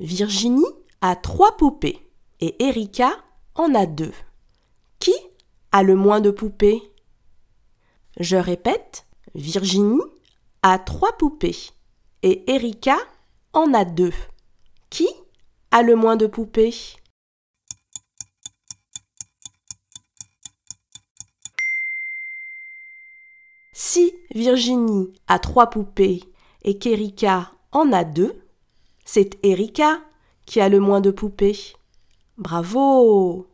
Virginie a trois poupées et Erika en a deux. Qui a le moins de poupées? Je répète, Virginie a trois poupées et Erika en a deux. Qui a le moins de poupées? Si Virginie a trois poupées et qu'Erika en a deux, c'est Erika qui a le moins de poupées. Bravo